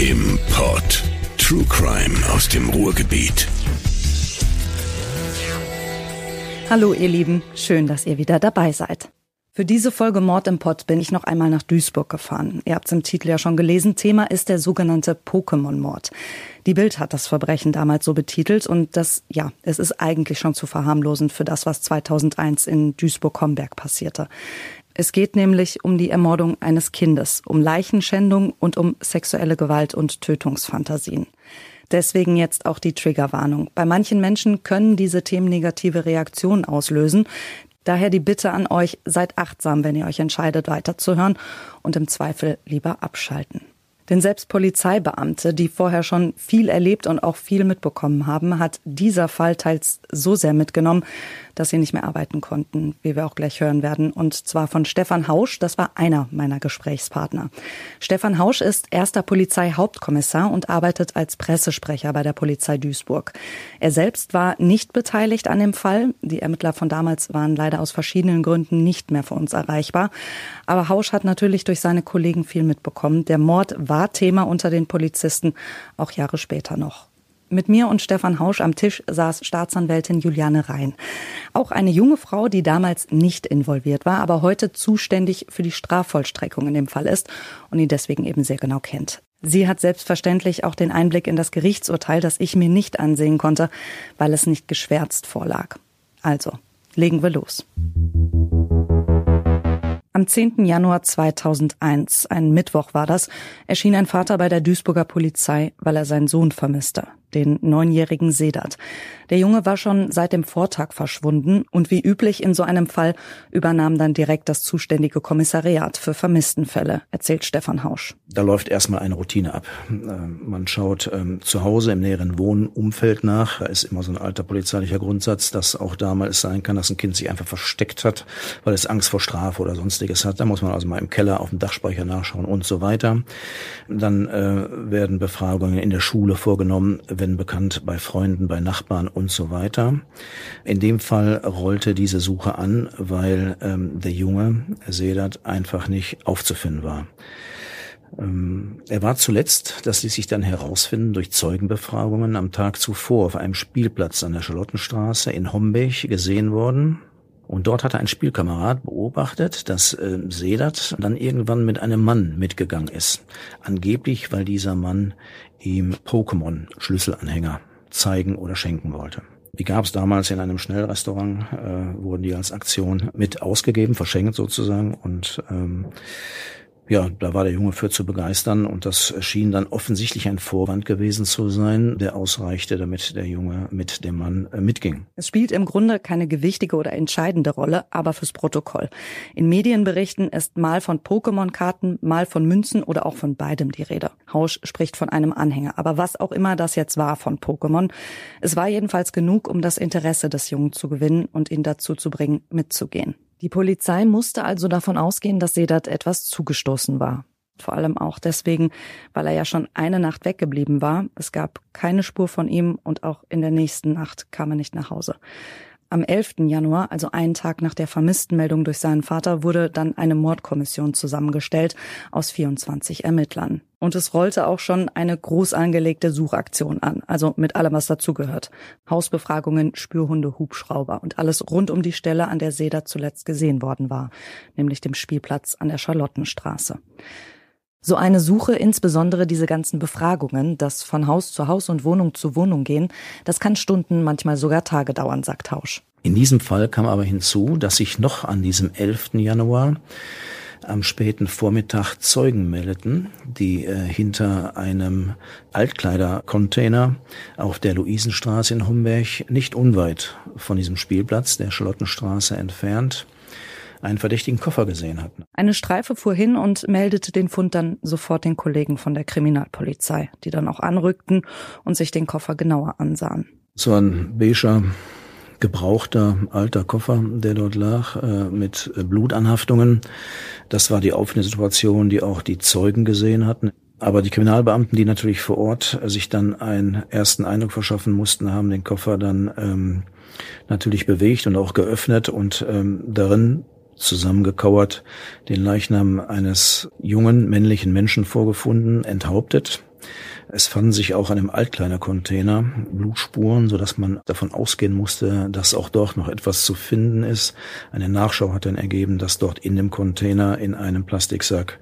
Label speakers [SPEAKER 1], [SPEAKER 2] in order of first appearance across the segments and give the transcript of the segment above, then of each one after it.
[SPEAKER 1] im Pod. True Crime aus dem Ruhrgebiet.
[SPEAKER 2] Hallo ihr Lieben, schön, dass ihr wieder dabei seid. Für diese Folge Mord im Pott bin ich noch einmal nach Duisburg gefahren. Ihr habt es im Titel ja schon gelesen. Thema ist der sogenannte Pokémon-Mord. Die Bild hat das Verbrechen damals so betitelt und das, ja, es ist eigentlich schon zu verharmlosend für das, was 2001 in Duisburg-Homberg passierte. Es geht nämlich um die Ermordung eines Kindes, um Leichenschändung und um sexuelle Gewalt und Tötungsfantasien. Deswegen jetzt auch die Triggerwarnung. Bei manchen Menschen können diese Themen negative Reaktionen auslösen. Daher die Bitte an euch, seid achtsam, wenn ihr euch entscheidet, weiterzuhören und im Zweifel lieber abschalten. Denn selbst Polizeibeamte, die vorher schon viel erlebt und auch viel mitbekommen haben, hat dieser Fall teils so sehr mitgenommen, dass sie nicht mehr arbeiten konnten, wie wir auch gleich hören werden. Und zwar von Stefan Hausch, das war einer meiner Gesprächspartner. Stefan Hausch ist erster Polizeihauptkommissar und arbeitet als Pressesprecher bei der Polizei Duisburg. Er selbst war nicht beteiligt an dem Fall. Die Ermittler von damals waren leider aus verschiedenen Gründen nicht mehr für uns erreichbar. Aber Hausch hat natürlich durch seine Kollegen viel mitbekommen. Der Mord war Thema unter den Polizisten, auch Jahre später noch. Mit mir und Stefan Hausch am Tisch saß Staatsanwältin Juliane Rhein. Auch eine junge Frau, die damals nicht involviert war, aber heute zuständig für die Strafvollstreckung in dem Fall ist und ihn deswegen eben sehr genau kennt. Sie hat selbstverständlich auch den Einblick in das Gerichtsurteil, das ich mir nicht ansehen konnte, weil es nicht geschwärzt vorlag. Also, legen wir los. Am 10. Januar 2001, ein Mittwoch war das, erschien ein Vater bei der Duisburger Polizei, weil er seinen Sohn vermisste den neunjährigen Sedat. Der Junge war schon seit dem Vortag verschwunden und wie üblich in so einem Fall übernahm dann direkt das zuständige Kommissariat für Vermisstenfälle, erzählt Stefan Hausch.
[SPEAKER 3] Da läuft erstmal eine Routine ab. Ähm, man schaut ähm, zu Hause im näheren Wohnumfeld nach. Da ist immer so ein alter polizeilicher Grundsatz, dass auch damals sein kann, dass ein Kind sich einfach versteckt hat, weil es Angst vor Strafe oder sonstiges hat. Da muss man also mal im Keller auf dem Dachspeicher nachschauen und so weiter. Dann äh, werden Befragungen in der Schule vorgenommen wenn bekannt, bei Freunden, bei Nachbarn und so weiter. In dem Fall rollte diese Suche an, weil ähm, der Junge Sedat einfach nicht aufzufinden war. Ähm, er war zuletzt, das ließ sich dann herausfinden, durch Zeugenbefragungen am Tag zuvor auf einem Spielplatz an der Charlottenstraße in Homberg gesehen worden. Und dort hatte ein Spielkamerad beobachtet, dass äh, Sedat dann irgendwann mit einem Mann mitgegangen ist. Angeblich, weil dieser Mann ihm Pokémon-Schlüsselanhänger zeigen oder schenken wollte. Die gab es damals in einem Schnellrestaurant, äh, wurden die als Aktion mit ausgegeben, verschenkt sozusagen. Und ähm, ja, da war der Junge für zu begeistern und das schien dann offensichtlich ein Vorwand gewesen zu sein, der ausreichte, damit der Junge mit dem Mann äh, mitging.
[SPEAKER 2] Es spielt im Grunde keine gewichtige oder entscheidende Rolle, aber fürs Protokoll. In Medienberichten ist mal von Pokémon-Karten, mal von Münzen oder auch von beidem die Rede. Hausch spricht von einem Anhänger, aber was auch immer das jetzt war von Pokémon, es war jedenfalls genug, um das Interesse des Jungen zu gewinnen und ihn dazu zu bringen, mitzugehen. Die Polizei musste also davon ausgehen, dass Sedat etwas zugestoßen war. Vor allem auch deswegen, weil er ja schon eine Nacht weggeblieben war. Es gab keine Spur von ihm und auch in der nächsten Nacht kam er nicht nach Hause. Am 11. Januar, also einen Tag nach der Vermisstenmeldung durch seinen Vater, wurde dann eine Mordkommission zusammengestellt aus 24 Ermittlern. Und es rollte auch schon eine groß angelegte Suchaktion an, also mit allem, was dazugehört. Hausbefragungen, Spürhunde, Hubschrauber und alles rund um die Stelle, an der Seda zuletzt gesehen worden war, nämlich dem Spielplatz an der Charlottenstraße. So eine Suche, insbesondere diese ganzen Befragungen, das von Haus zu Haus und Wohnung zu Wohnung gehen, das kann Stunden, manchmal sogar Tage dauern, sagt Tausch.
[SPEAKER 3] In diesem Fall kam aber hinzu, dass sich noch an diesem 11. Januar am späten Vormittag Zeugen meldeten, die äh, hinter einem Altkleidercontainer auf der Luisenstraße in Homberg, nicht unweit von diesem Spielplatz der Charlottenstraße entfernt, einen verdächtigen Koffer gesehen hatten.
[SPEAKER 2] Eine Streife fuhr hin und meldete den Fund dann sofort den Kollegen von der Kriminalpolizei, die dann auch anrückten und sich den Koffer genauer ansahen.
[SPEAKER 3] So ein beiger gebrauchter alter Koffer, der dort lag, äh, mit Blutanhaftungen. Das war die offene Situation, die auch die Zeugen gesehen hatten. Aber die Kriminalbeamten, die natürlich vor Ort sich dann einen ersten Eindruck verschaffen mussten, haben den Koffer dann ähm, natürlich bewegt und auch geöffnet und ähm, darin zusammengekauert, den Leichnam eines jungen männlichen Menschen vorgefunden, enthauptet. Es fanden sich auch an einem Altkleidercontainer Blutspuren, so dass man davon ausgehen musste, dass auch dort noch etwas zu finden ist. Eine Nachschau hat dann ergeben, dass dort in dem Container in einem Plastiksack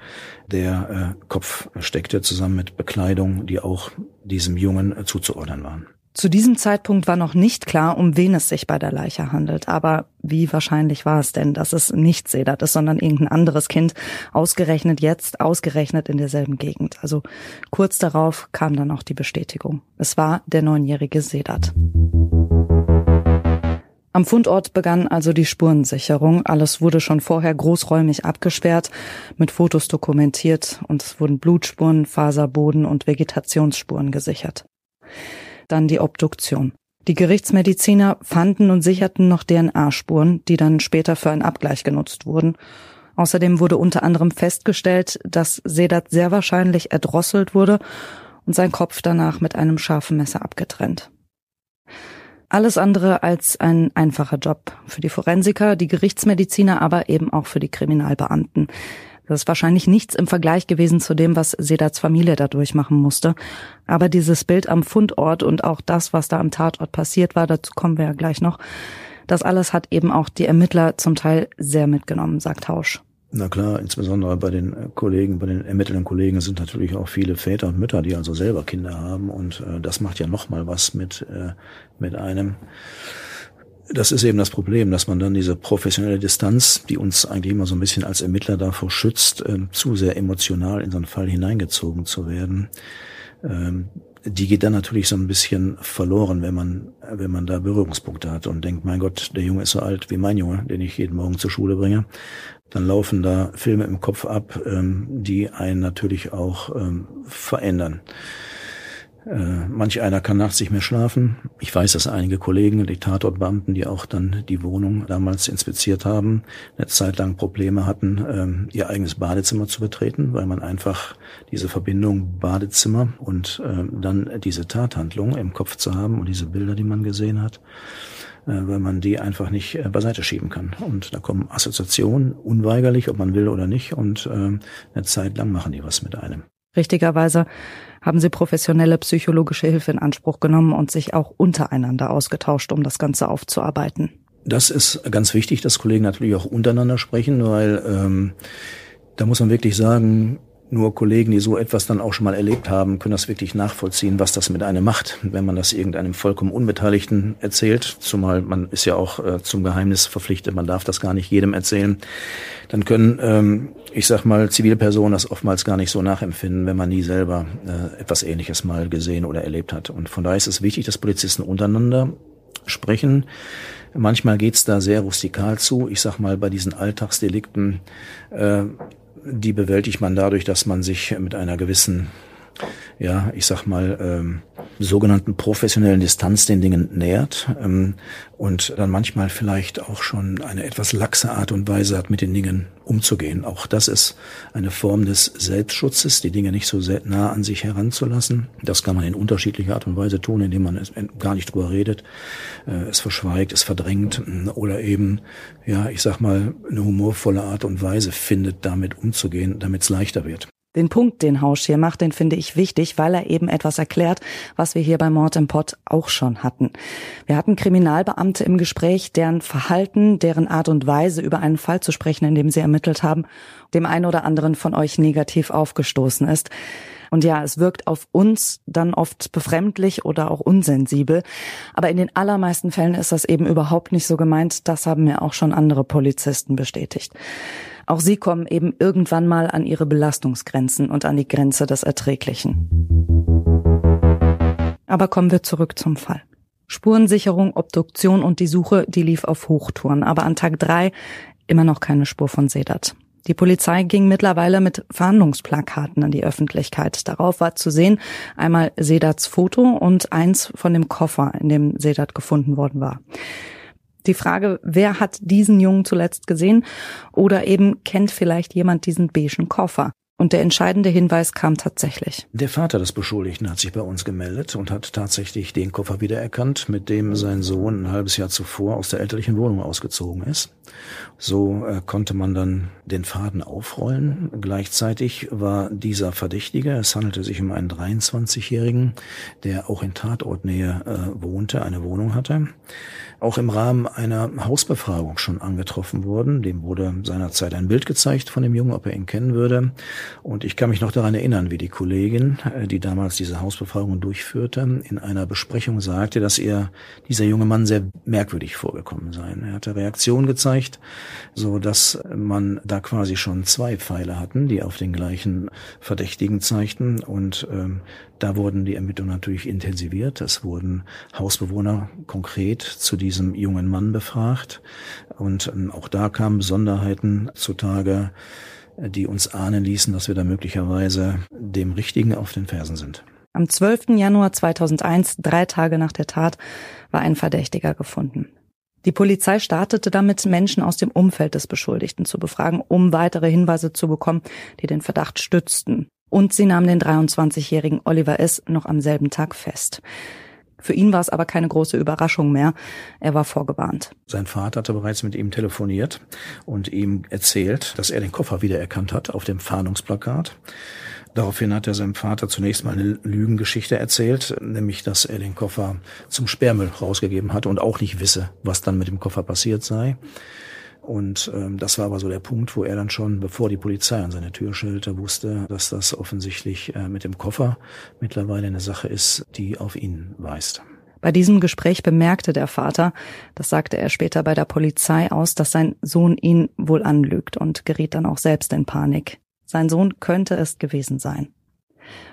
[SPEAKER 3] der äh, Kopf steckte, zusammen mit Bekleidung, die auch diesem Jungen äh, zuzuordnen waren.
[SPEAKER 2] Zu diesem Zeitpunkt war noch nicht klar, um wen es sich bei der Leiche handelt. Aber wie wahrscheinlich war es denn, dass es nicht Sedat ist, sondern irgendein anderes Kind, ausgerechnet jetzt, ausgerechnet in derselben Gegend. Also kurz darauf kam dann auch die Bestätigung. Es war der neunjährige Sedat. Am Fundort begann also die Spurensicherung. Alles wurde schon vorher großräumig abgesperrt, mit Fotos dokumentiert und es wurden Blutspuren, Faserboden und Vegetationsspuren gesichert. Dann die Obduktion. Die Gerichtsmediziner fanden und sicherten noch DNA-Spuren, die dann später für einen Abgleich genutzt wurden. Außerdem wurde unter anderem festgestellt, dass Sedat sehr wahrscheinlich erdrosselt wurde und sein Kopf danach mit einem scharfen Messer abgetrennt. Alles andere als ein einfacher Job für die Forensiker, die Gerichtsmediziner, aber eben auch für die Kriminalbeamten. Das ist wahrscheinlich nichts im Vergleich gewesen zu dem, was Sedats Familie da durchmachen musste. Aber dieses Bild am Fundort und auch das, was da am Tatort passiert war, dazu kommen wir ja gleich noch, das alles hat eben auch die Ermittler zum Teil sehr mitgenommen, sagt Hausch.
[SPEAKER 3] Na klar, insbesondere bei den Kollegen, bei den ermittelnden Kollegen sind natürlich auch viele Väter und Mütter, die also selber Kinder haben und äh, das macht ja noch mal was mit äh, mit einem. Das ist eben das Problem, dass man dann diese professionelle Distanz, die uns eigentlich immer so ein bisschen als Ermittler davor schützt, äh, zu sehr emotional in so einen Fall hineingezogen zu werden. Ähm, die geht dann natürlich so ein bisschen verloren, wenn man, wenn man da Berührungspunkte hat und denkt, mein Gott, der Junge ist so alt wie mein Junge, den ich jeden Morgen zur Schule bringe. Dann laufen da Filme im Kopf ab, ähm, die einen natürlich auch ähm, verändern. Äh, manch einer kann nachts nicht mehr schlafen. Ich weiß, dass einige Kollegen, die Tatortbeamten, die auch dann die Wohnung damals inspiziert haben, eine Zeit lang Probleme hatten, ähm, ihr eigenes Badezimmer zu betreten, weil man einfach diese Verbindung Badezimmer und ähm, dann diese Tathandlung im Kopf zu haben und diese Bilder, die man gesehen hat, äh, weil man die einfach nicht äh, beiseite schieben kann. Und da kommen Assoziationen, unweigerlich, ob man will oder nicht, und ähm, eine Zeit lang machen die was mit einem.
[SPEAKER 2] Richtigerweise haben sie professionelle psychologische Hilfe in Anspruch genommen und sich auch untereinander ausgetauscht, um das Ganze aufzuarbeiten.
[SPEAKER 3] Das ist ganz wichtig, dass Kollegen natürlich auch untereinander sprechen, weil ähm, da muss man wirklich sagen, nur Kollegen, die so etwas dann auch schon mal erlebt haben, können das wirklich nachvollziehen, was das mit einem macht, wenn man das irgendeinem vollkommen Unbeteiligten erzählt. Zumal man ist ja auch äh, zum Geheimnis verpflichtet, man darf das gar nicht jedem erzählen. Dann können, ähm, ich sag mal, Zivilpersonen das oftmals gar nicht so nachempfinden, wenn man nie selber äh, etwas Ähnliches mal gesehen oder erlebt hat. Und von daher ist es wichtig, dass Polizisten untereinander sprechen. Manchmal geht's da sehr rustikal zu. Ich sag mal, bei diesen Alltagsdelikten äh, die bewältigt man dadurch, dass man sich mit einer gewissen, ja, ich sag mal, ähm, sogenannten professionellen Distanz den Dingen nähert ähm, und dann manchmal vielleicht auch schon eine etwas laxe Art und Weise hat, mit den Dingen umzugehen. Auch das ist eine Form des Selbstschutzes, die Dinge nicht so sehr nah an sich heranzulassen. Das kann man in unterschiedlicher Art und Weise tun, indem man es gar nicht drüber redet, äh, es verschweigt, es verdrängt mm, oder eben, ja, ich sag mal, eine humorvolle Art und Weise findet, damit umzugehen, damit es leichter wird.
[SPEAKER 2] Den Punkt, den Hausch hier macht, den finde ich wichtig, weil er eben etwas erklärt, was wir hier bei Mord im Pott auch schon hatten. Wir hatten Kriminalbeamte im Gespräch, deren Verhalten, deren Art und Weise über einen Fall zu sprechen, in dem sie ermittelt haben, dem einen oder anderen von euch negativ aufgestoßen ist. Und ja, es wirkt auf uns dann oft befremdlich oder auch unsensibel. Aber in den allermeisten Fällen ist das eben überhaupt nicht so gemeint. Das haben mir auch schon andere Polizisten bestätigt. Auch sie kommen eben irgendwann mal an ihre Belastungsgrenzen und an die Grenze des Erträglichen. Aber kommen wir zurück zum Fall. Spurensicherung, Obduktion und die Suche, die lief auf Hochtouren. Aber an Tag drei immer noch keine Spur von Sedat. Die Polizei ging mittlerweile mit Fahndungsplakaten an die Öffentlichkeit. Darauf war zu sehen einmal Sedats Foto und eins von dem Koffer, in dem Sedat gefunden worden war die Frage, wer hat diesen Jungen zuletzt gesehen oder eben kennt vielleicht jemand diesen beigen Koffer. Und der entscheidende Hinweis kam tatsächlich.
[SPEAKER 3] Der Vater des Beschuldigten hat sich bei uns gemeldet und hat tatsächlich den Koffer wiedererkannt, mit dem sein Sohn ein halbes Jahr zuvor aus der elterlichen Wohnung ausgezogen ist. So äh, konnte man dann den Faden aufrollen. Gleichzeitig war dieser Verdächtige, es handelte sich um einen 23-Jährigen, der auch in Tatortnähe äh, wohnte, eine Wohnung hatte, auch im Rahmen einer Hausbefragung schon angetroffen worden. Dem wurde seinerzeit ein Bild gezeigt von dem Jungen, ob er ihn kennen würde. Und ich kann mich noch daran erinnern, wie die Kollegin, äh, die damals diese Hausbefragung durchführte, in einer Besprechung sagte, dass ihr dieser junge Mann sehr merkwürdig vorgekommen sei. Er hatte Reaktion gezeigt, so dass man da quasi schon zwei Pfeile hatten, die auf den gleichen Verdächtigen zeigten. Und ähm, da wurden die Ermittlungen natürlich intensiviert. Es wurden Hausbewohner konkret zu diesem jungen Mann befragt. Und ähm, auch da kamen Besonderheiten zutage, die uns ahnen ließen, dass wir da möglicherweise dem Richtigen auf den Fersen sind.
[SPEAKER 2] Am 12. Januar 2001, drei Tage nach der Tat, war ein Verdächtiger gefunden. Die Polizei startete damit, Menschen aus dem Umfeld des Beschuldigten zu befragen, um weitere Hinweise zu bekommen, die den Verdacht stützten. Und sie nahm den 23-jährigen Oliver S. noch am selben Tag fest. Für ihn war es aber keine große Überraschung mehr. Er war vorgewarnt.
[SPEAKER 3] Sein Vater hatte bereits mit ihm telefoniert und ihm erzählt, dass er den Koffer wiedererkannt hat auf dem Fahndungsplakat. Daraufhin hat er seinem Vater zunächst mal eine Lügengeschichte erzählt, nämlich, dass er den Koffer zum Sperrmüll rausgegeben hatte und auch nicht wisse, was dann mit dem Koffer passiert sei. Und ähm, das war aber so der Punkt, wo er dann schon, bevor die Polizei an seine Tür schellte, wusste, dass das offensichtlich äh, mit dem Koffer mittlerweile eine Sache ist, die auf ihn weist.
[SPEAKER 2] Bei diesem Gespräch bemerkte der Vater, das sagte er später bei der Polizei aus, dass sein Sohn ihn wohl anlügt und geriet dann auch selbst in Panik. Sein Sohn könnte es gewesen sein.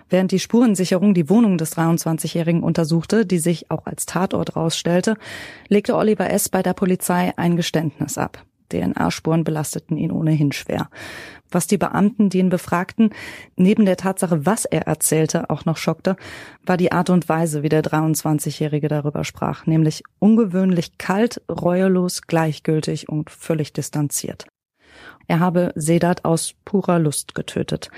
[SPEAKER 2] Während die Spurensicherung die Wohnung des 23-Jährigen untersuchte, die sich auch als Tatort rausstellte, legte Oliver S. bei der Polizei ein Geständnis ab. DNA-Spuren belasteten ihn ohnehin schwer. Was die Beamten, die ihn befragten, neben der Tatsache, was er erzählte, auch noch schockte, war die Art und Weise, wie der 23-Jährige darüber sprach, nämlich ungewöhnlich kalt, reuelos, gleichgültig und völlig distanziert. Er habe Sedat aus purer Lust getötet.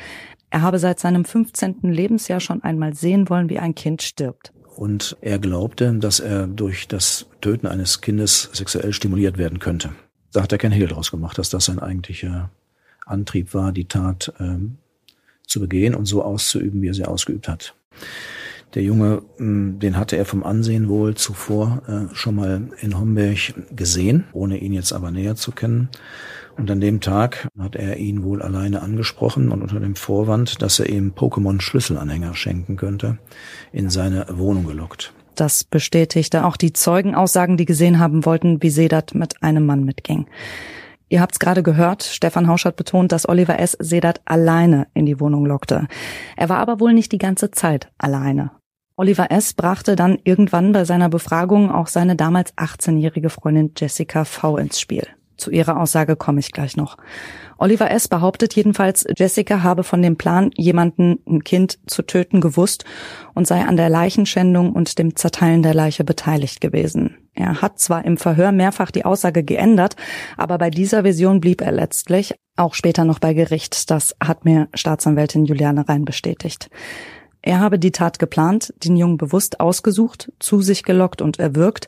[SPEAKER 2] Er habe seit seinem 15. Lebensjahr schon einmal sehen wollen, wie ein Kind stirbt.
[SPEAKER 3] Und er glaubte, dass er durch das Töten eines Kindes sexuell stimuliert werden könnte da hat er kein Hehl draus gemacht, dass das sein eigentlicher Antrieb war, die Tat ähm, zu begehen und so auszuüben, wie er sie ausgeübt hat. Der Junge, hm, den hatte er vom Ansehen wohl zuvor äh, schon mal in Homberg gesehen, ohne ihn jetzt aber näher zu kennen. Und an dem Tag hat er ihn wohl alleine angesprochen und unter dem Vorwand, dass er ihm Pokémon-Schlüsselanhänger schenken könnte, in seine Wohnung gelockt.
[SPEAKER 2] Das bestätigte auch die Zeugenaussagen, die gesehen haben wollten, wie Sedat mit einem Mann mitging. Ihr habt's gerade gehört, Stefan Hausch hat betont, dass Oliver S. Sedat alleine in die Wohnung lockte. Er war aber wohl nicht die ganze Zeit alleine. Oliver S. brachte dann irgendwann bei seiner Befragung auch seine damals 18-jährige Freundin Jessica V. ins Spiel. Zu ihrer Aussage komme ich gleich noch. Oliver S. behauptet jedenfalls, Jessica habe von dem Plan, jemanden, ein Kind zu töten, gewusst und sei an der Leichenschändung und dem Zerteilen der Leiche beteiligt gewesen. Er hat zwar im Verhör mehrfach die Aussage geändert, aber bei dieser Version blieb er letztlich, auch später noch bei Gericht. Das hat mir Staatsanwältin Juliane Rhein bestätigt. Er habe die Tat geplant, den Jungen bewusst ausgesucht, zu sich gelockt und erwürgt,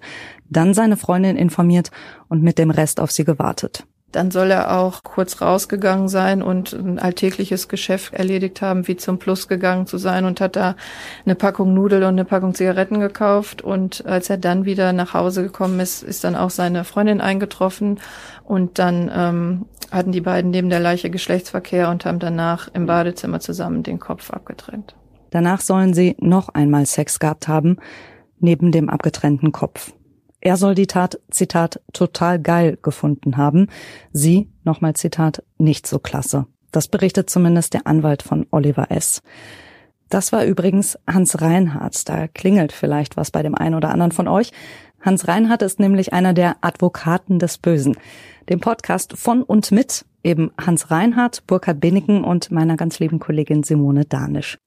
[SPEAKER 2] dann seine Freundin informiert und mit dem Rest auf sie gewartet.
[SPEAKER 4] Dann soll er auch kurz rausgegangen sein und ein alltägliches Geschäft erledigt haben, wie zum Plus gegangen zu sein und hat da eine Packung Nudeln und eine Packung Zigaretten gekauft. Und als er dann wieder nach Hause gekommen ist, ist dann auch seine Freundin eingetroffen und dann ähm, hatten die beiden neben der Leiche Geschlechtsverkehr und haben danach im Badezimmer zusammen den Kopf abgetrennt.
[SPEAKER 2] Danach sollen sie noch einmal Sex gehabt haben, neben dem abgetrennten Kopf. Er soll die Tat, Zitat, total geil gefunden haben. Sie, nochmal Zitat, nicht so klasse. Das berichtet zumindest der Anwalt von Oliver S. Das war übrigens Hans Reinhardt. Da klingelt vielleicht was bei dem einen oder anderen von euch. Hans Reinhardt ist nämlich einer der Advokaten des Bösen. Dem Podcast von und mit eben Hans Reinhardt, Burkhard Benneken und meiner ganz lieben Kollegin Simone Danisch.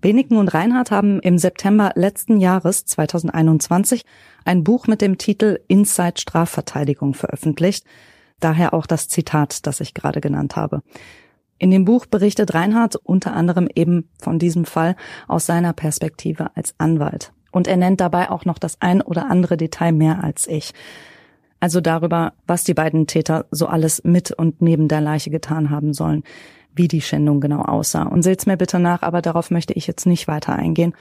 [SPEAKER 2] Beniken und Reinhardt haben im September letzten Jahres 2021 ein Buch mit dem Titel Inside Strafverteidigung veröffentlicht. Daher auch das Zitat, das ich gerade genannt habe. In dem Buch berichtet Reinhard unter anderem eben von diesem Fall aus seiner Perspektive als Anwalt. Und er nennt dabei auch noch das ein oder andere Detail mehr als ich. Also darüber, was die beiden Täter so alles mit und neben der Leiche getan haben sollen, wie die Schändung genau aussah. Und seht's mir bitte nach, aber darauf möchte ich jetzt nicht weiter eingehen.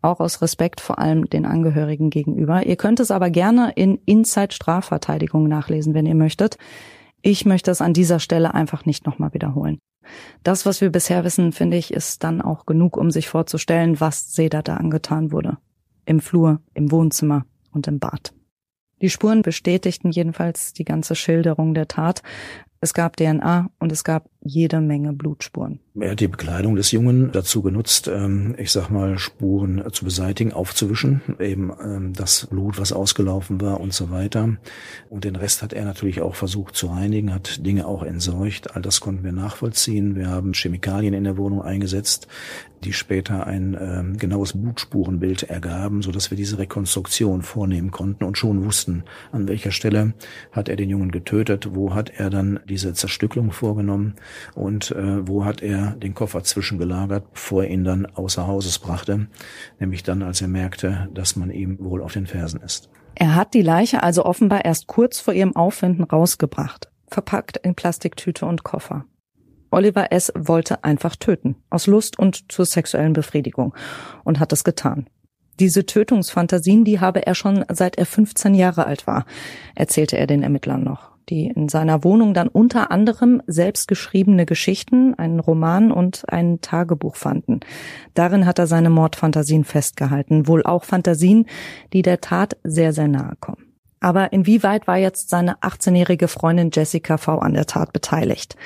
[SPEAKER 2] Auch aus Respekt vor allem den Angehörigen gegenüber. Ihr könnt es aber gerne in Inside Strafverteidigung nachlesen, wenn ihr möchtet. Ich möchte es an dieser Stelle einfach nicht nochmal wiederholen. Das, was wir bisher wissen, finde ich, ist dann auch genug, um sich vorzustellen, was Seda da angetan wurde. Im Flur, im Wohnzimmer und im Bad. Die Spuren bestätigten jedenfalls die ganze Schilderung der Tat. Es gab DNA und es gab jede Menge Blutspuren.
[SPEAKER 3] Er hat die Bekleidung des Jungen dazu genutzt, ähm, ich sag mal, Spuren zu beseitigen, aufzuwischen, eben ähm, das Blut, was ausgelaufen war und so weiter. Und den Rest hat er natürlich auch versucht zu reinigen, hat Dinge auch entsorgt. All das konnten wir nachvollziehen. Wir haben Chemikalien in der Wohnung eingesetzt, die später ein ähm, genaues Blutspurenbild ergaben, so dass wir diese Rekonstruktion vornehmen konnten und schon wussten, an welcher Stelle hat er den Jungen getötet, wo hat er dann diese Zerstückelung vorgenommen und äh, wo hat er den Koffer zwischengelagert, bevor er ihn dann außer Hauses brachte, nämlich dann, als er merkte, dass man ihm wohl auf den Fersen ist.
[SPEAKER 2] Er hat die Leiche also offenbar erst kurz vor ihrem Auffinden rausgebracht, verpackt in Plastiktüte und Koffer. Oliver S. wollte einfach töten, aus Lust und zur sexuellen Befriedigung, und hat es getan. Diese Tötungsfantasien, die habe er schon seit er 15 Jahre alt war, erzählte er den Ermittlern noch die in seiner Wohnung dann unter anderem selbstgeschriebene Geschichten, einen Roman und ein Tagebuch fanden. Darin hat er seine Mordfantasien festgehalten, wohl auch Fantasien, die der Tat sehr, sehr nahe kommen. Aber inwieweit war jetzt seine 18-jährige Freundin Jessica V. an der Tat beteiligt?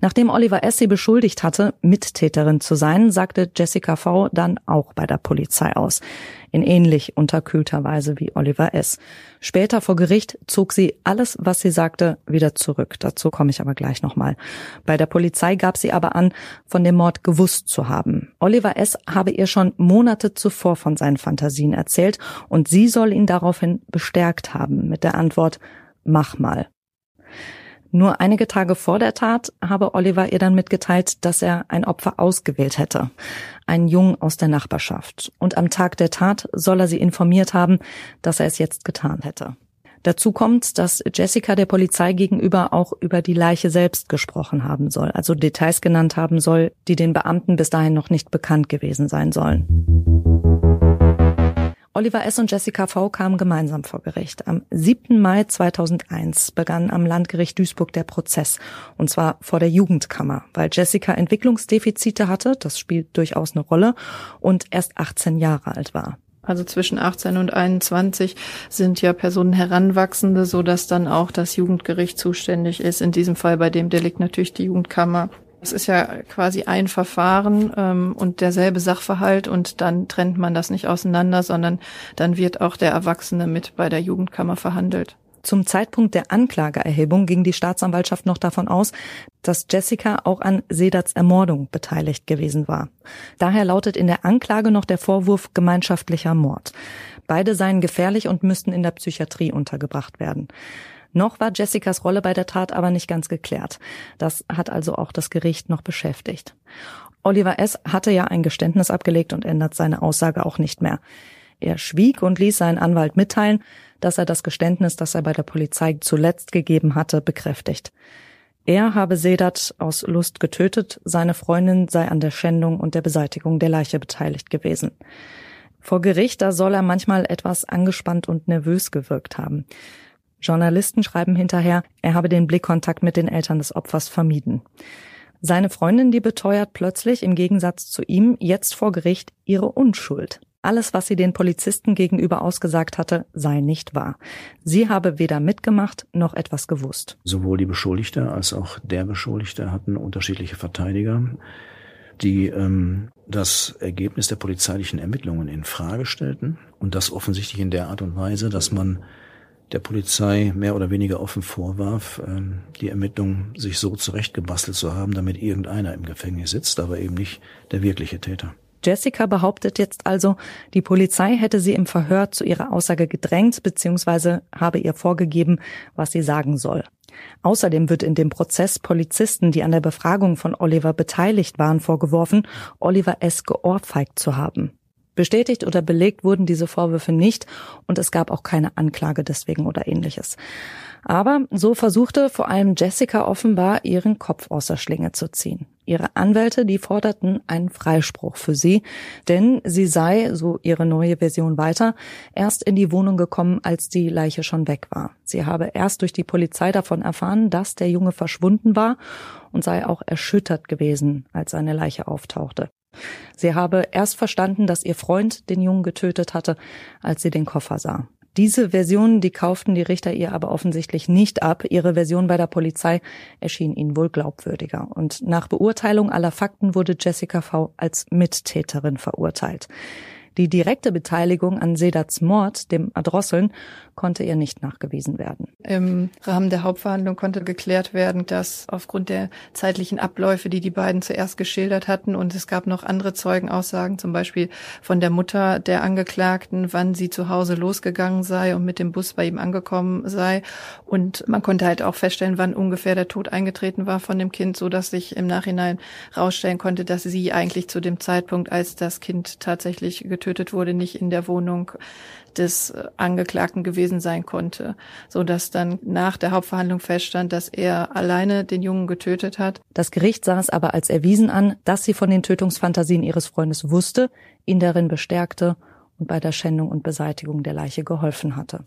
[SPEAKER 2] Nachdem Oliver S. sie beschuldigt hatte, Mittäterin zu sein, sagte Jessica V. dann auch bei der Polizei aus. In ähnlich unterkühlter Weise wie Oliver S. Später vor Gericht zog sie alles, was sie sagte, wieder zurück. Dazu komme ich aber gleich nochmal. Bei der Polizei gab sie aber an, von dem Mord gewusst zu haben. Oliver S. habe ihr schon Monate zuvor von seinen Fantasien erzählt und sie soll ihn daraufhin bestärkt haben mit der Antwort, mach mal. Nur einige Tage vor der Tat habe Oliver ihr dann mitgeteilt, dass er ein Opfer ausgewählt hätte. Einen Jungen aus der Nachbarschaft. Und am Tag der Tat soll er sie informiert haben, dass er es jetzt getan hätte. Dazu kommt, dass Jessica der Polizei gegenüber auch über die Leiche selbst gesprochen haben soll, also Details genannt haben soll, die den Beamten bis dahin noch nicht bekannt gewesen sein sollen. Oliver S. und Jessica V. kamen gemeinsam vor Gericht. Am 7. Mai 2001 begann am Landgericht Duisburg der Prozess. Und zwar vor der Jugendkammer, weil Jessica Entwicklungsdefizite hatte, das spielt durchaus eine Rolle, und erst 18 Jahre alt war.
[SPEAKER 4] Also zwischen 18 und 21 sind ja Personen Heranwachsende, so dass dann auch das Jugendgericht zuständig ist. In diesem Fall bei dem Delikt natürlich die Jugendkammer. Es ist ja quasi ein Verfahren ähm, und derselbe Sachverhalt und dann trennt man das nicht auseinander, sondern dann wird auch der Erwachsene mit bei der Jugendkammer verhandelt.
[SPEAKER 2] Zum Zeitpunkt der Anklageerhebung ging die Staatsanwaltschaft noch davon aus, dass Jessica auch an Sedats Ermordung beteiligt gewesen war. Daher lautet in der Anklage noch der Vorwurf gemeinschaftlicher Mord. Beide seien gefährlich und müssten in der Psychiatrie untergebracht werden. Noch war Jessicas Rolle bei der Tat aber nicht ganz geklärt. Das hat also auch das Gericht noch beschäftigt. Oliver S. hatte ja ein Geständnis abgelegt und ändert seine Aussage auch nicht mehr. Er schwieg und ließ seinen Anwalt mitteilen, dass er das Geständnis, das er bei der Polizei zuletzt gegeben hatte, bekräftigt. Er habe Sedat aus Lust getötet, seine Freundin sei an der Schändung und der Beseitigung der Leiche beteiligt gewesen. Vor Gericht, da soll er manchmal etwas angespannt und nervös gewirkt haben. Journalisten schreiben hinterher, er habe den Blickkontakt mit den Eltern des Opfers vermieden. Seine Freundin, die beteuert plötzlich im Gegensatz zu ihm jetzt vor Gericht ihre Unschuld. Alles, was sie den Polizisten gegenüber ausgesagt hatte, sei nicht wahr. Sie habe weder mitgemacht noch etwas gewusst.
[SPEAKER 3] Sowohl die Beschuldigte als auch der Beschuldigte hatten unterschiedliche Verteidiger, die ähm, das Ergebnis der polizeilichen Ermittlungen in Frage stellten und das offensichtlich in der Art und Weise, dass man der Polizei mehr oder weniger offen vorwarf, ähm, die Ermittlungen sich so zurechtgebastelt zu haben, damit irgendeiner im Gefängnis sitzt, aber eben nicht der wirkliche Täter.
[SPEAKER 2] Jessica behauptet jetzt also, die Polizei hätte sie im Verhör zu ihrer Aussage gedrängt bzw. habe ihr vorgegeben, was sie sagen soll. Außerdem wird in dem Prozess Polizisten, die an der Befragung von Oliver beteiligt waren, vorgeworfen, Oliver S. geohrfeigt zu haben. Bestätigt oder belegt wurden diese Vorwürfe nicht und es gab auch keine Anklage deswegen oder ähnliches. Aber so versuchte vor allem Jessica offenbar ihren Kopf aus der Schlinge zu ziehen. Ihre Anwälte, die forderten einen Freispruch für sie, denn sie sei, so ihre neue Version weiter, erst in die Wohnung gekommen, als die Leiche schon weg war. Sie habe erst durch die Polizei davon erfahren, dass der Junge verschwunden war und sei auch erschüttert gewesen, als seine Leiche auftauchte. Sie habe erst verstanden, dass ihr Freund den Jungen getötet hatte, als sie den Koffer sah. Diese Version, die kauften die Richter ihr aber offensichtlich nicht ab. Ihre Version bei der Polizei erschien ihnen wohl glaubwürdiger. Und nach Beurteilung aller Fakten wurde Jessica V. als Mittäterin verurteilt. Die direkte Beteiligung an Sedats Mord, dem Erdrosseln, konnte ihr nicht nachgewiesen werden.
[SPEAKER 4] Im Rahmen der Hauptverhandlung konnte geklärt werden, dass aufgrund der zeitlichen Abläufe, die die beiden zuerst geschildert hatten, und es gab noch andere Zeugenaussagen, zum Beispiel von der Mutter der Angeklagten, wann sie zu Hause losgegangen sei und mit dem Bus bei ihm angekommen sei. Und man konnte halt auch feststellen, wann ungefähr der Tod eingetreten war von dem Kind, so dass sich im Nachhinein rausstellen konnte, dass sie eigentlich zu dem Zeitpunkt, als das Kind tatsächlich getötet wurde, nicht in der Wohnung des Angeklagten gewesen sein konnte, so dass dann nach der Hauptverhandlung feststand, dass er alleine den Jungen getötet hat.
[SPEAKER 2] Das Gericht sah es aber als erwiesen an, dass sie von den Tötungsfantasien ihres Freundes wusste, ihn darin bestärkte und bei der Schändung und Beseitigung der Leiche geholfen hatte.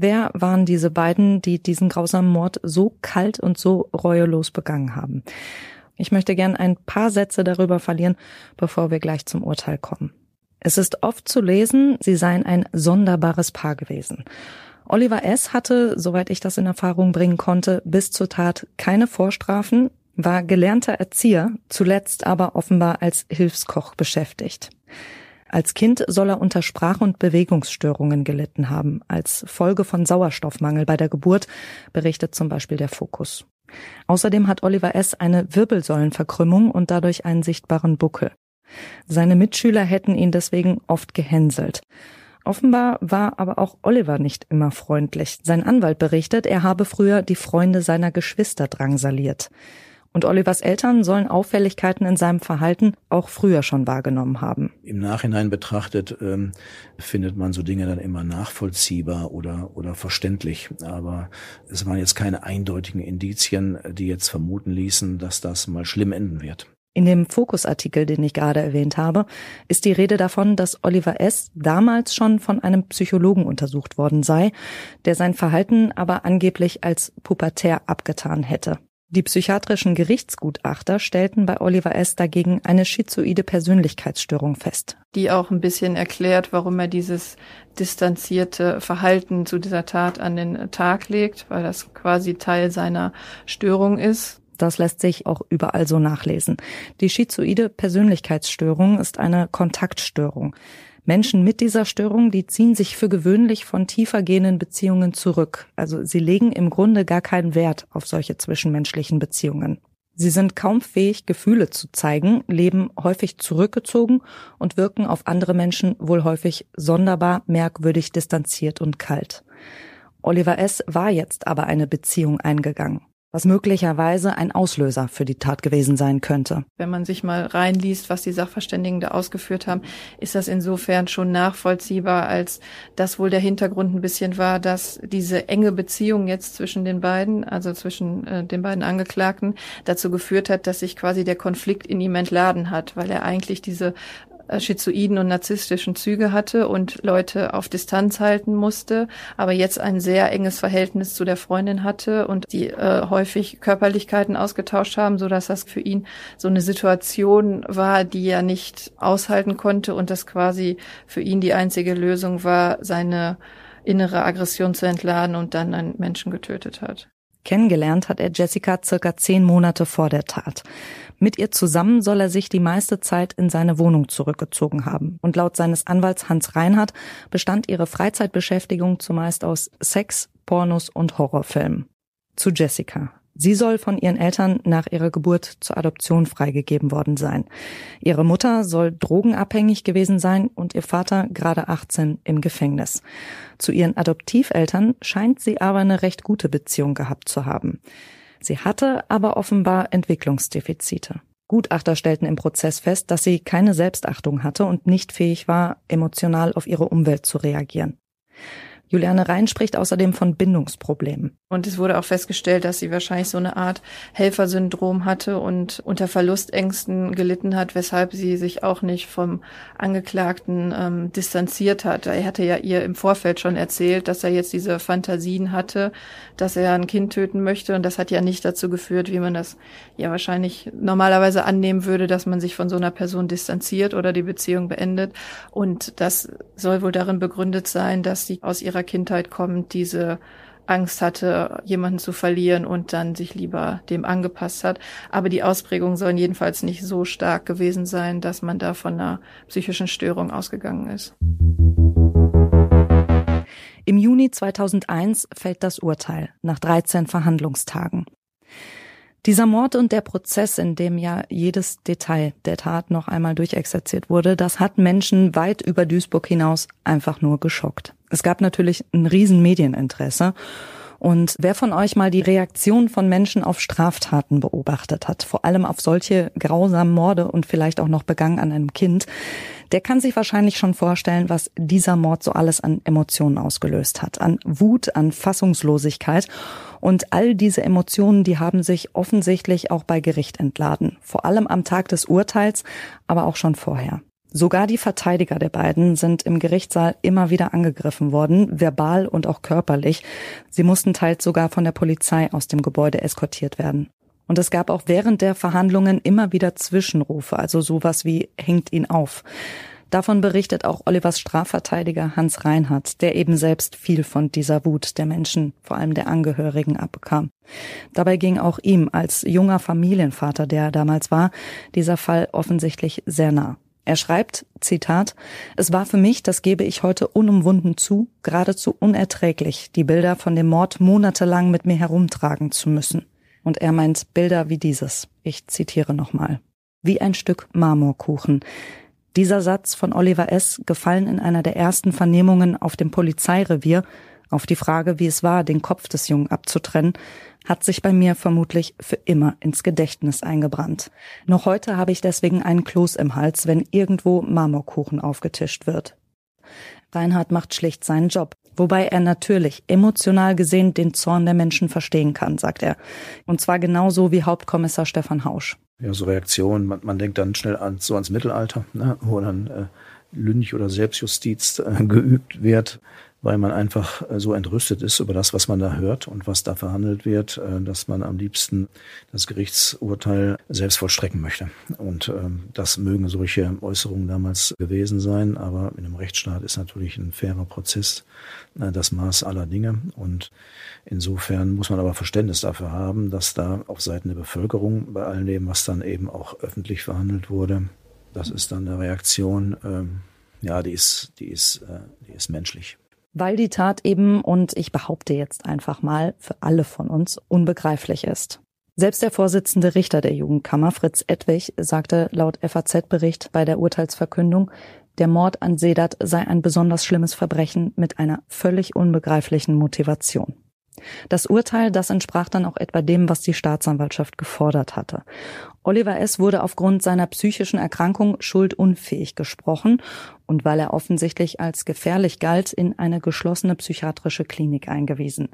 [SPEAKER 2] Wer waren diese beiden, die diesen grausamen Mord so kalt und so reuelos begangen haben? Ich möchte gern ein paar Sätze darüber verlieren, bevor wir gleich zum Urteil kommen. Es ist oft zu lesen, sie seien ein sonderbares Paar gewesen. Oliver S. hatte, soweit ich das in Erfahrung bringen konnte, bis zur Tat keine Vorstrafen, war gelernter Erzieher, zuletzt aber offenbar als Hilfskoch beschäftigt. Als Kind soll er unter Sprach- und Bewegungsstörungen gelitten haben, als Folge von Sauerstoffmangel bei der Geburt, berichtet zum Beispiel der Fokus. Außerdem hat Oliver S. eine Wirbelsäulenverkrümmung und dadurch einen sichtbaren Buckel. Seine Mitschüler hätten ihn deswegen oft gehänselt. Offenbar war aber auch Oliver nicht immer freundlich. Sein Anwalt berichtet, er habe früher die Freunde seiner Geschwister drangsaliert. Und Olivers Eltern sollen Auffälligkeiten in seinem Verhalten auch früher schon wahrgenommen haben.
[SPEAKER 3] Im Nachhinein betrachtet ähm, findet man so Dinge dann immer nachvollziehbar oder, oder verständlich. Aber es waren jetzt keine eindeutigen Indizien, die jetzt vermuten ließen, dass das mal schlimm enden wird.
[SPEAKER 2] In dem Fokusartikel, den ich gerade erwähnt habe, ist die Rede davon, dass Oliver S. damals schon von einem Psychologen untersucht worden sei, der sein Verhalten aber angeblich als pubertär abgetan hätte. Die psychiatrischen Gerichtsgutachter stellten bei Oliver S. dagegen eine schizoide Persönlichkeitsstörung fest.
[SPEAKER 4] Die auch ein bisschen erklärt, warum er dieses distanzierte Verhalten zu dieser Tat an den Tag legt, weil das quasi Teil seiner Störung ist.
[SPEAKER 2] Das lässt sich auch überall so nachlesen. Die schizoide Persönlichkeitsstörung ist eine Kontaktstörung. Menschen mit dieser Störung, die ziehen sich für gewöhnlich von tiefer gehenden Beziehungen zurück. Also sie legen im Grunde gar keinen Wert auf solche zwischenmenschlichen Beziehungen. Sie sind kaum fähig, Gefühle zu zeigen, leben häufig zurückgezogen und wirken auf andere Menschen wohl häufig sonderbar, merkwürdig, distanziert und kalt. Oliver S. war jetzt aber eine Beziehung eingegangen was möglicherweise ein Auslöser für die Tat gewesen sein könnte.
[SPEAKER 4] Wenn man sich mal reinliest, was die Sachverständigen da ausgeführt haben, ist das insofern schon nachvollziehbar, als das wohl der Hintergrund ein bisschen war, dass diese enge Beziehung jetzt zwischen den beiden, also zwischen äh, den beiden Angeklagten, dazu geführt hat, dass sich quasi der Konflikt in ihm entladen hat, weil er eigentlich diese schizoiden und narzisstischen Züge hatte und Leute auf Distanz halten musste, aber jetzt ein sehr enges Verhältnis zu der Freundin hatte und die äh, häufig Körperlichkeiten ausgetauscht haben, so dass das für ihn so eine Situation war, die er nicht aushalten konnte und das quasi für ihn die einzige Lösung war, seine innere Aggression zu entladen und dann einen Menschen getötet hat.
[SPEAKER 2] Kennengelernt hat er Jessica circa zehn Monate vor der Tat. Mit ihr zusammen soll er sich die meiste Zeit in seine Wohnung zurückgezogen haben. Und laut seines Anwalts Hans Reinhardt bestand ihre Freizeitbeschäftigung zumeist aus Sex, Pornos und Horrorfilmen. Zu Jessica. Sie soll von ihren Eltern nach ihrer Geburt zur Adoption freigegeben worden sein. Ihre Mutter soll drogenabhängig gewesen sein und ihr Vater gerade 18 im Gefängnis. Zu ihren Adoptiveltern scheint sie aber eine recht gute Beziehung gehabt zu haben. Sie hatte aber offenbar Entwicklungsdefizite. Gutachter stellten im Prozess fest, dass sie keine Selbstachtung hatte und nicht fähig war, emotional auf ihre Umwelt zu reagieren. Juliane Rhein spricht außerdem von Bindungsproblemen.
[SPEAKER 4] Und es wurde auch festgestellt, dass sie wahrscheinlich so eine Art Helfersyndrom hatte und unter Verlustängsten gelitten hat, weshalb sie sich auch nicht vom Angeklagten ähm, distanziert hat. Er hatte ja ihr im Vorfeld schon erzählt, dass er jetzt diese Fantasien hatte, dass er ein Kind töten möchte. Und das hat ja nicht dazu geführt, wie man das ja wahrscheinlich normalerweise annehmen würde, dass man sich von so einer Person distanziert oder die Beziehung beendet. Und das soll wohl darin begründet sein, dass sie aus ihrer ihrer Kindheit kommt, diese Angst hatte, jemanden zu verlieren und dann sich lieber dem angepasst hat. Aber die Ausprägungen sollen jedenfalls nicht so stark gewesen sein, dass man da von einer psychischen Störung ausgegangen ist.
[SPEAKER 2] Im Juni 2001 fällt das Urteil nach 13 Verhandlungstagen. Dieser Mord und der Prozess, in dem ja jedes Detail der Tat noch einmal durchexerziert wurde, das hat Menschen weit über Duisburg hinaus einfach nur geschockt. Es gab natürlich ein riesen Medieninteresse. Und wer von euch mal die Reaktion von Menschen auf Straftaten beobachtet hat, vor allem auf solche grausamen Morde und vielleicht auch noch begangen an einem Kind, der kann sich wahrscheinlich schon vorstellen, was dieser Mord so alles an Emotionen ausgelöst hat. An Wut, an Fassungslosigkeit. Und all diese Emotionen, die haben sich offensichtlich auch bei Gericht entladen. Vor allem am Tag des Urteils, aber auch schon vorher. Sogar die Verteidiger der beiden sind im Gerichtssaal immer wieder angegriffen worden, verbal und auch körperlich. Sie mussten teils sogar von der Polizei aus dem Gebäude eskortiert werden. Und es gab auch während der Verhandlungen immer wieder Zwischenrufe, also sowas wie hängt ihn auf. Davon berichtet auch Olivers Strafverteidiger Hans Reinhardt, der eben selbst viel von dieser Wut der Menschen, vor allem der Angehörigen, abbekam. Dabei ging auch ihm als junger Familienvater, der er damals war, dieser Fall offensichtlich sehr nah. Er schreibt, Zitat, es war für mich, das gebe ich heute unumwunden zu, geradezu unerträglich, die Bilder von dem Mord monatelang mit mir herumtragen zu müssen. Und er meint Bilder wie dieses. Ich zitiere nochmal. Wie ein Stück Marmorkuchen. Dieser Satz von Oliver S., gefallen in einer der ersten Vernehmungen auf dem Polizeirevier, auf die Frage, wie es war, den Kopf des Jungen abzutrennen, hat sich bei mir vermutlich für immer ins Gedächtnis eingebrannt. Noch heute habe ich deswegen einen Kloß im Hals, wenn irgendwo Marmorkuchen aufgetischt wird. Reinhard macht schlicht seinen Job, wobei er natürlich emotional gesehen den Zorn der Menschen verstehen kann, sagt er. Und zwar genauso wie Hauptkommissar Stefan Hausch.
[SPEAKER 3] Ja, so Reaktionen, man, man denkt dann schnell an so ans Mittelalter, ne, wo dann äh, Lynch oder Selbstjustiz äh, geübt wird weil man einfach äh, so entrüstet ist über das, was man da hört und was da verhandelt wird, äh, dass man am liebsten das Gerichtsurteil selbst vollstrecken möchte. Und ähm, das mögen solche Äußerungen damals gewesen sein, aber in einem Rechtsstaat ist natürlich ein fairer Prozess äh, das Maß aller Dinge. Und insofern muss man aber Verständnis dafür haben, dass da auf Seiten der Bevölkerung bei all dem, was dann eben auch öffentlich verhandelt wurde, das ist dann eine Reaktion, ähm, ja, die ist, die ist, die ist menschlich
[SPEAKER 2] weil die Tat eben, und ich behaupte jetzt einfach mal, für alle von uns unbegreiflich ist. Selbst der Vorsitzende Richter der Jugendkammer, Fritz Edwig, sagte laut FAZ-Bericht bei der Urteilsverkündung, der Mord an Sedat sei ein besonders schlimmes Verbrechen mit einer völlig unbegreiflichen Motivation. Das Urteil, das entsprach dann auch etwa dem, was die Staatsanwaltschaft gefordert hatte. Oliver S. wurde aufgrund seiner psychischen Erkrankung schuldunfähig gesprochen und weil er offensichtlich als gefährlich galt, in eine geschlossene psychiatrische Klinik eingewiesen.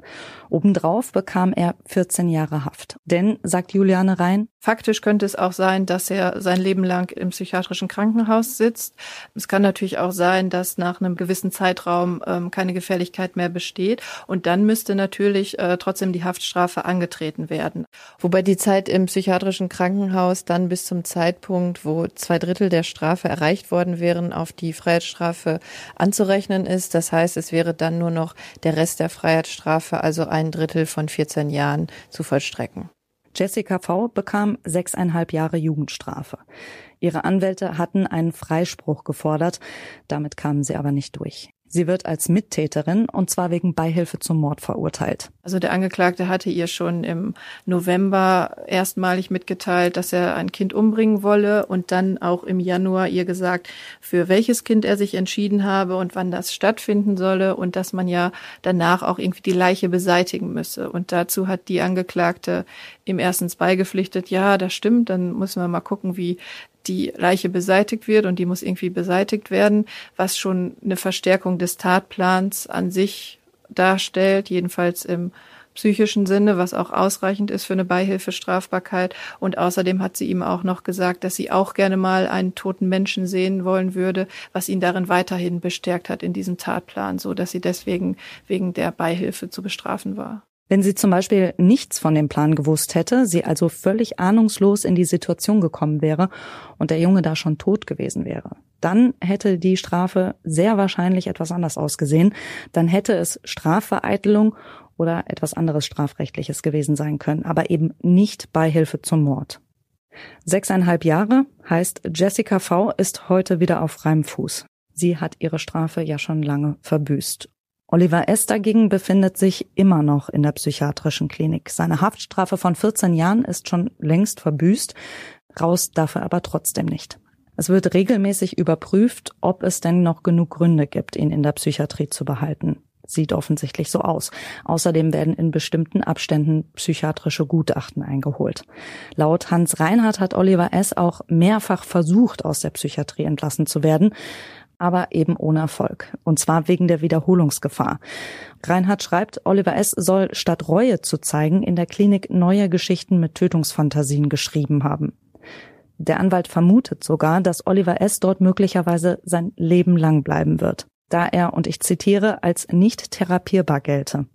[SPEAKER 2] Obendrauf bekam er 14 Jahre Haft. Denn, sagt Juliane Rhein,
[SPEAKER 4] faktisch könnte es auch sein, dass er sein Leben lang im psychiatrischen Krankenhaus sitzt. Es kann natürlich auch sein, dass nach einem gewissen Zeitraum ähm, keine Gefährlichkeit mehr besteht. Und dann müsste natürlich äh, trotzdem die Haftstrafe angetreten werden. Wobei die Zeit im psychiatrischen Krankenhaus dann bis zum Zeitpunkt, wo zwei Drittel der Strafe erreicht worden wären, auf die Freiheitsstrafe anzurechnen ist. Das heißt, es wäre dann nur noch der Rest der Freiheitsstrafe, also ein Drittel von 14 Jahren, zu vollstrecken.
[SPEAKER 2] Jessica V. bekam sechseinhalb Jahre Jugendstrafe. Ihre Anwälte hatten einen Freispruch gefordert, damit kamen sie aber nicht durch. Sie wird als Mittäterin und zwar wegen Beihilfe zum Mord verurteilt.
[SPEAKER 4] Also der Angeklagte hatte ihr schon im November erstmalig mitgeteilt, dass er ein Kind umbringen wolle und dann auch im Januar ihr gesagt, für welches Kind er sich entschieden habe und wann das stattfinden solle und dass man ja danach auch irgendwie die Leiche beseitigen müsse. Und dazu hat die Angeklagte ihm erstens beigepflichtet, ja, das stimmt, dann müssen wir mal gucken, wie die Leiche beseitigt wird und die muss irgendwie beseitigt werden, was schon eine Verstärkung des Tatplans an sich darstellt, jedenfalls im psychischen Sinne, was auch ausreichend ist für eine Beihilfestrafbarkeit. Und außerdem hat sie ihm auch noch gesagt, dass sie auch gerne mal einen toten Menschen sehen wollen würde, was ihn darin weiterhin bestärkt hat in diesem Tatplan, so dass sie deswegen wegen der Beihilfe zu bestrafen war.
[SPEAKER 2] Wenn sie zum Beispiel nichts von dem Plan gewusst hätte, sie also völlig ahnungslos in die Situation gekommen wäre und der Junge da schon tot gewesen wäre, dann hätte die Strafe sehr wahrscheinlich etwas anders ausgesehen. Dann hätte es Strafvereitelung oder etwas anderes Strafrechtliches gewesen sein können, aber eben nicht Beihilfe zum Mord. Sechseinhalb Jahre heißt Jessica V. ist heute wieder auf freiem Fuß. Sie hat ihre Strafe ja schon lange verbüßt Oliver S. dagegen befindet sich immer noch in der psychiatrischen Klinik. Seine Haftstrafe von 14 Jahren ist schon längst verbüßt, raus darf er aber trotzdem nicht. Es wird regelmäßig überprüft, ob es denn noch genug Gründe gibt, ihn in der Psychiatrie zu behalten. Sieht offensichtlich so aus. Außerdem werden in bestimmten Abständen psychiatrische Gutachten eingeholt. Laut Hans Reinhardt hat Oliver S. auch mehrfach versucht, aus der Psychiatrie entlassen zu werden aber eben ohne Erfolg. Und zwar wegen der Wiederholungsgefahr. Reinhard schreibt, Oliver S. soll statt Reue zu zeigen in der Klinik neue Geschichten mit Tötungsfantasien geschrieben haben. Der Anwalt vermutet sogar, dass Oliver S. dort möglicherweise sein Leben lang bleiben wird, da er, und ich zitiere, als nicht therapierbar gelte.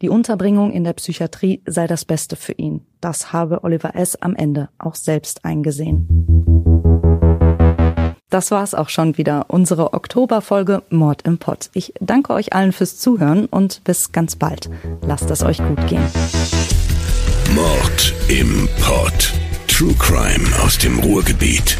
[SPEAKER 2] Die Unterbringung in der Psychiatrie sei das Beste für ihn. Das habe Oliver S. am Ende auch selbst eingesehen. Das war's auch schon wieder, unsere Oktoberfolge Mord im Pott. Ich danke euch allen fürs Zuhören und bis ganz bald. Lasst es euch gut gehen.
[SPEAKER 1] Mord im Pott. True Crime aus dem Ruhrgebiet.